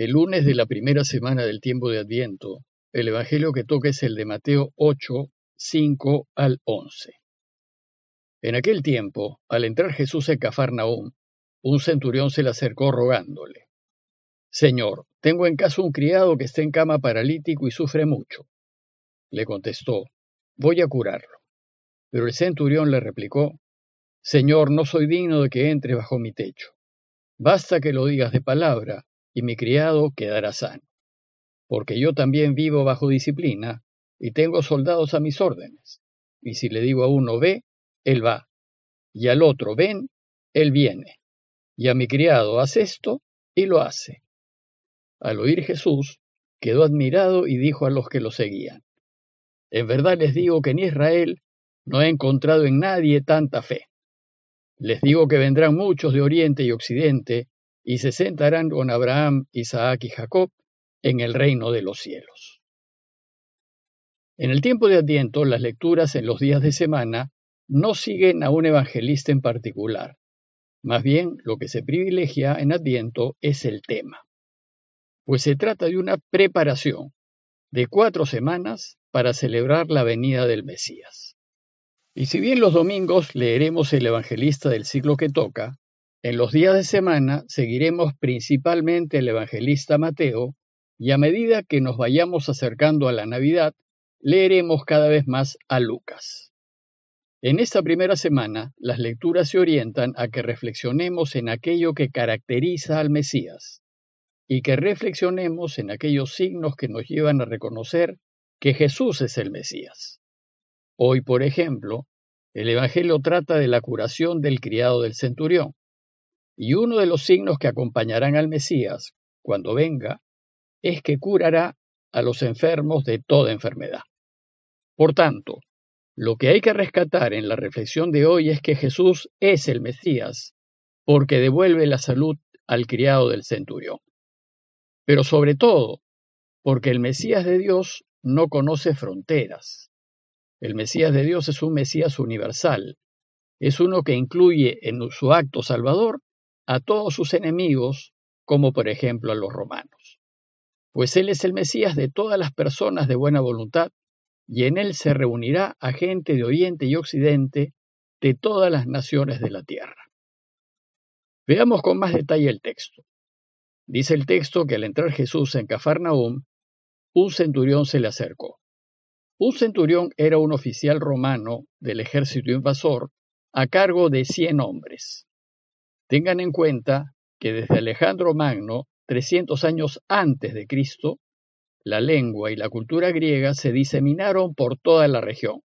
El lunes de la primera semana del tiempo de Adviento, el Evangelio que toca es el de Mateo 8, 5 al 11. En aquel tiempo, al entrar Jesús en Cafarnaúm, un centurión se le acercó rogándole, Señor, tengo en casa un criado que está en cama paralítico y sufre mucho. Le contestó, voy a curarlo. Pero el centurión le replicó, Señor, no soy digno de que entre bajo mi techo. Basta que lo digas de palabra y mi criado quedará sano. Porque yo también vivo bajo disciplina y tengo soldados a mis órdenes. Y si le digo a uno ve, él va, y al otro ven, él viene, y a mi criado haz esto, y lo hace. Al oír Jesús, quedó admirado y dijo a los que lo seguían, En verdad les digo que en Israel no he encontrado en nadie tanta fe. Les digo que vendrán muchos de oriente y occidente y se sentarán con Abraham, Isaac y Jacob en el reino de los cielos. En el tiempo de Adviento, las lecturas en los días de semana no siguen a un evangelista en particular. Más bien, lo que se privilegia en Adviento es el tema, pues se trata de una preparación de cuatro semanas para celebrar la venida del Mesías. Y si bien los domingos leeremos el evangelista del siglo que toca, en los días de semana seguiremos principalmente el evangelista Mateo y a medida que nos vayamos acercando a la Navidad, leeremos cada vez más a Lucas. En esta primera semana, las lecturas se orientan a que reflexionemos en aquello que caracteriza al Mesías y que reflexionemos en aquellos signos que nos llevan a reconocer que Jesús es el Mesías. Hoy, por ejemplo, el Evangelio trata de la curación del criado del centurión. Y uno de los signos que acompañarán al Mesías cuando venga es que curará a los enfermos de toda enfermedad. Por tanto, lo que hay que rescatar en la reflexión de hoy es que Jesús es el Mesías, porque devuelve la salud al criado del centurión. Pero sobre todo, porque el Mesías de Dios no conoce fronteras. El Mesías de Dios es un Mesías universal, es uno que incluye en su acto salvador a todos sus enemigos, como por ejemplo a los romanos. Pues Él es el Mesías de todas las personas de buena voluntad, y en Él se reunirá a gente de Oriente y Occidente, de todas las naciones de la tierra. Veamos con más detalle el texto. Dice el texto que al entrar Jesús en Cafarnaúm, un centurión se le acercó. Un centurión era un oficial romano del ejército invasor a cargo de cien hombres. Tengan en cuenta que desde Alejandro Magno, 300 años antes de Cristo, la lengua y la cultura griega se diseminaron por toda la región.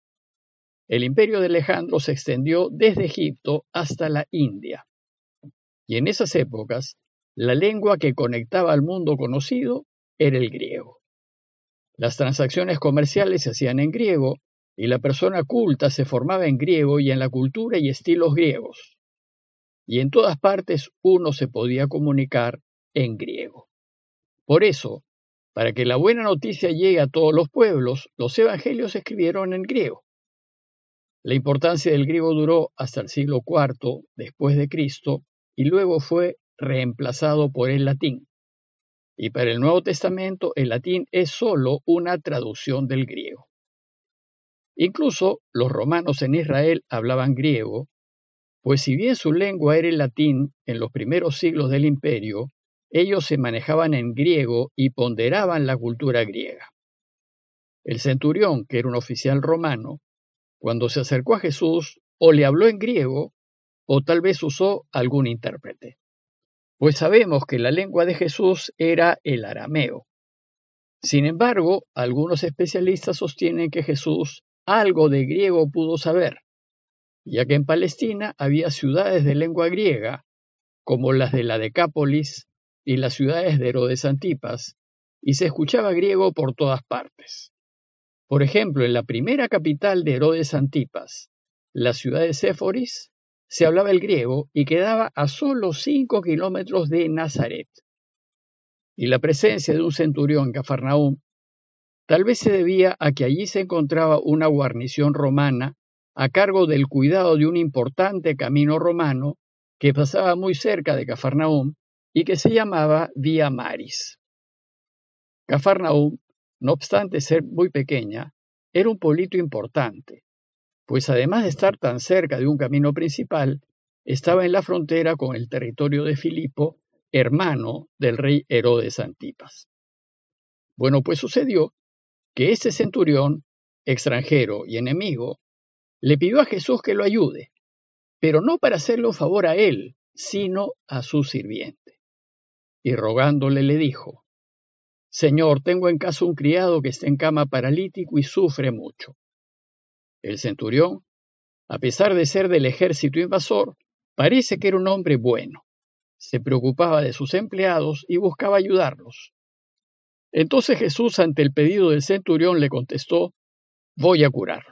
El imperio de Alejandro se extendió desde Egipto hasta la India. Y en esas épocas, la lengua que conectaba al mundo conocido era el griego. Las transacciones comerciales se hacían en griego y la persona culta se formaba en griego y en la cultura y estilos griegos y en todas partes uno se podía comunicar en griego. Por eso, para que la buena noticia llegue a todos los pueblos, los evangelios se escribieron en griego. La importancia del griego duró hasta el siglo IV después de Cristo y luego fue reemplazado por el latín. Y para el Nuevo Testamento el latín es solo una traducción del griego. Incluso los romanos en Israel hablaban griego pues si bien su lengua era el latín en los primeros siglos del imperio, ellos se manejaban en griego y ponderaban la cultura griega. El centurión, que era un oficial romano, cuando se acercó a Jesús, o le habló en griego, o tal vez usó algún intérprete. Pues sabemos que la lengua de Jesús era el arameo. Sin embargo, algunos especialistas sostienen que Jesús algo de griego pudo saber, ya que en Palestina había ciudades de lengua griega, como las de la Decápolis y las ciudades de Herodes Antipas, y se escuchaba griego por todas partes. Por ejemplo, en la primera capital de Herodes Antipas, la ciudad de Séforis, se hablaba el griego y quedaba a solo cinco kilómetros de Nazaret. Y la presencia de un centurión en Cafarnaúm tal vez se debía a que allí se encontraba una guarnición romana a cargo del cuidado de un importante camino romano que pasaba muy cerca de Cafarnaúm y que se llamaba Vía Maris. Cafarnaúm, no obstante ser muy pequeña, era un pueblito importante, pues además de estar tan cerca de un camino principal, estaba en la frontera con el territorio de Filipo, hermano del rey Herodes Antipas. Bueno, pues sucedió que este centurión, extranjero y enemigo, le pidió a Jesús que lo ayude, pero no para hacerle un favor a él, sino a su sirviente. Y rogándole le dijo, Señor, tengo en casa un criado que está en cama paralítico y sufre mucho. El centurión, a pesar de ser del ejército invasor, parece que era un hombre bueno. Se preocupaba de sus empleados y buscaba ayudarlos. Entonces Jesús, ante el pedido del centurión, le contestó, voy a curarlo.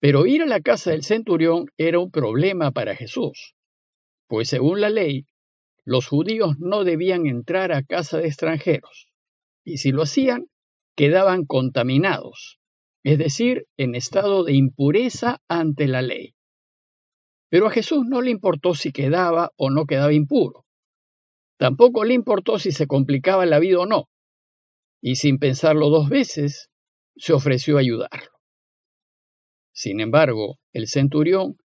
Pero ir a la casa del centurión era un problema para Jesús, pues según la ley, los judíos no debían entrar a casa de extranjeros y si lo hacían, quedaban contaminados, es decir, en estado de impureza ante la ley. Pero a Jesús no le importó si quedaba o no quedaba impuro. Tampoco le importó si se complicaba la vida o no. Y sin pensarlo dos veces, se ofreció a ayudarlo. Sin embargo, el centurión,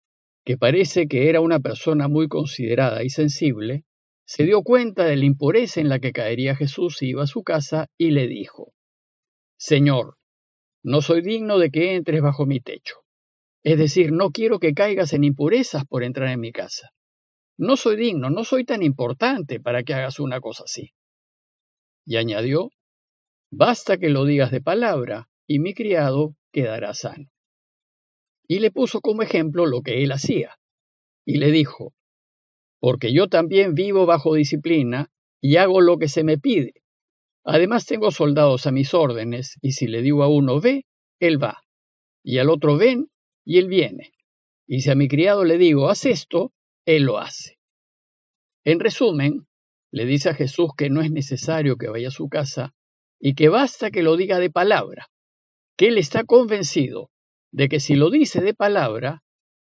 que parece que era una persona muy considerada y sensible, se dio cuenta de la impureza en la que caería Jesús si iba a su casa y le dijo, Señor, no soy digno de que entres bajo mi techo. Es decir, no quiero que caigas en impurezas por entrar en mi casa. No soy digno, no soy tan importante para que hagas una cosa así. Y añadió, basta que lo digas de palabra, y mi criado quedará sano. Y le puso como ejemplo lo que él hacía. Y le dijo, porque yo también vivo bajo disciplina y hago lo que se me pide. Además tengo soldados a mis órdenes, y si le digo a uno ve, él va, y al otro ven, y él viene. Y si a mi criado le digo haz esto, él lo hace. En resumen, le dice a Jesús que no es necesario que vaya a su casa y que basta que lo diga de palabra, que él está convencido de que si lo dice de palabra,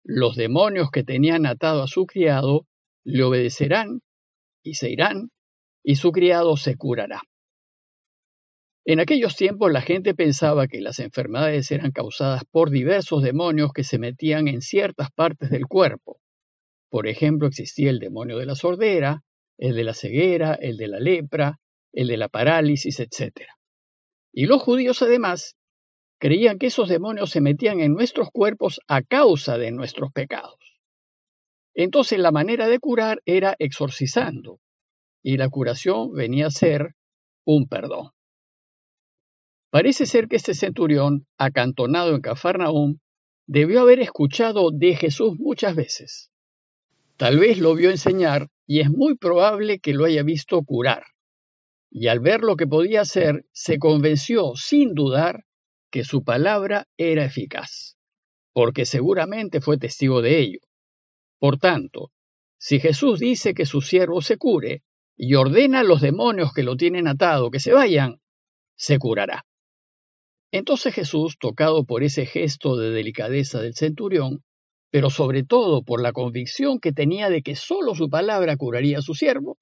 los demonios que tenían atado a su criado le obedecerán y se irán, y su criado se curará. En aquellos tiempos la gente pensaba que las enfermedades eran causadas por diversos demonios que se metían en ciertas partes del cuerpo. Por ejemplo, existía el demonio de la sordera, el de la ceguera, el de la lepra, el de la parálisis, etc. Y los judíos además creían que esos demonios se metían en nuestros cuerpos a causa de nuestros pecados. Entonces la manera de curar era exorcizando, y la curación venía a ser un perdón. Parece ser que este centurión, acantonado en Cafarnaúm, debió haber escuchado de Jesús muchas veces. Tal vez lo vio enseñar y es muy probable que lo haya visto curar. Y al ver lo que podía hacer, se convenció sin dudar que su palabra era eficaz, porque seguramente fue testigo de ello. Por tanto, si Jesús dice que su siervo se cure y ordena a los demonios que lo tienen atado que se vayan, se curará. Entonces Jesús, tocado por ese gesto de delicadeza del centurión, pero sobre todo por la convicción que tenía de que sólo su palabra curaría a su siervo,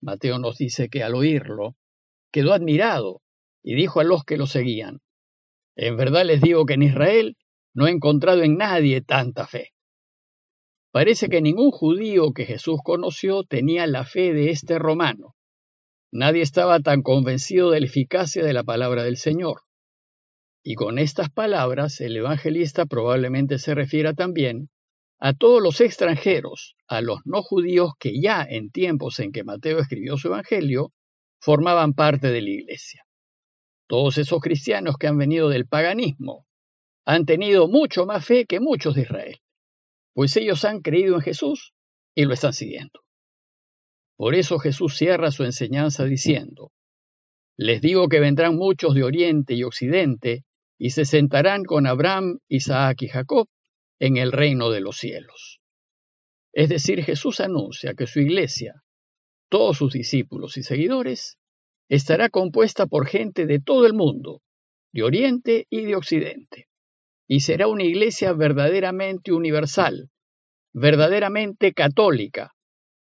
Mateo nos dice que al oírlo, quedó admirado y dijo a los que lo seguían, En verdad les digo que en Israel no he encontrado en nadie tanta fe. Parece que ningún judío que Jesús conoció tenía la fe de este romano. Nadie estaba tan convencido de la eficacia de la palabra del Señor. Y con estas palabras el evangelista probablemente se refiera también a todos los extranjeros, a los no judíos que ya en tiempos en que Mateo escribió su evangelio, formaban parte de la iglesia. Todos esos cristianos que han venido del paganismo han tenido mucho más fe que muchos de Israel pues ellos han creído en Jesús y lo están siguiendo. Por eso Jesús cierra su enseñanza diciendo, Les digo que vendrán muchos de oriente y occidente y se sentarán con Abraham, Isaac y Jacob en el reino de los cielos. Es decir, Jesús anuncia que su iglesia, todos sus discípulos y seguidores, estará compuesta por gente de todo el mundo, de oriente y de occidente y será una iglesia verdaderamente universal, verdaderamente católica,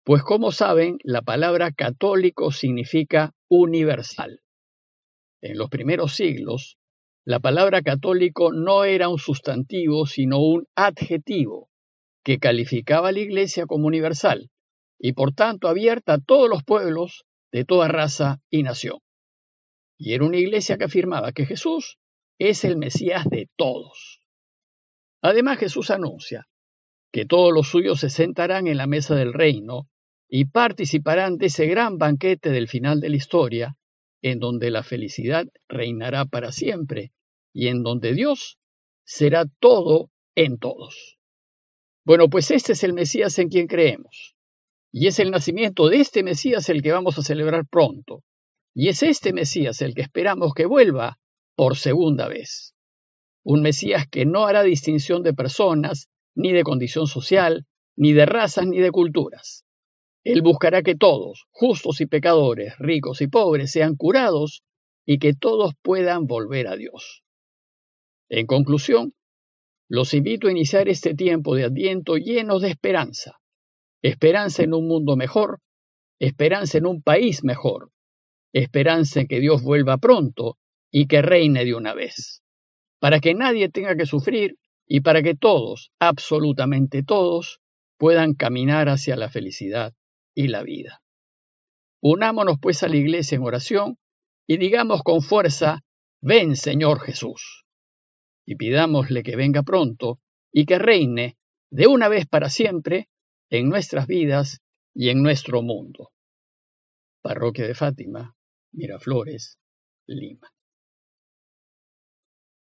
pues como saben, la palabra católico significa universal. En los primeros siglos, la palabra católico no era un sustantivo, sino un adjetivo que calificaba a la Iglesia como universal y por tanto abierta a todos los pueblos de toda raza y nación. Y era una iglesia que afirmaba que Jesús es el Mesías de todos. Además Jesús anuncia que todos los suyos se sentarán en la mesa del reino y participarán de ese gran banquete del final de la historia, en donde la felicidad reinará para siempre y en donde Dios será todo en todos. Bueno, pues este es el Mesías en quien creemos. Y es el nacimiento de este Mesías el que vamos a celebrar pronto. Y es este Mesías el que esperamos que vuelva por segunda vez. Un Mesías que no hará distinción de personas, ni de condición social, ni de razas, ni de culturas. Él buscará que todos, justos y pecadores, ricos y pobres, sean curados y que todos puedan volver a Dios. En conclusión, los invito a iniciar este tiempo de Adviento llenos de esperanza. Esperanza en un mundo mejor, esperanza en un país mejor, esperanza en que Dios vuelva pronto y que reine de una vez, para que nadie tenga que sufrir y para que todos, absolutamente todos, puedan caminar hacia la felicidad y la vida. Unámonos pues a la iglesia en oración y digamos con fuerza, ven Señor Jesús. Y pidámosle que venga pronto y que reine de una vez para siempre en nuestras vidas y en nuestro mundo. Parroquia de Fátima, Miraflores, Lima.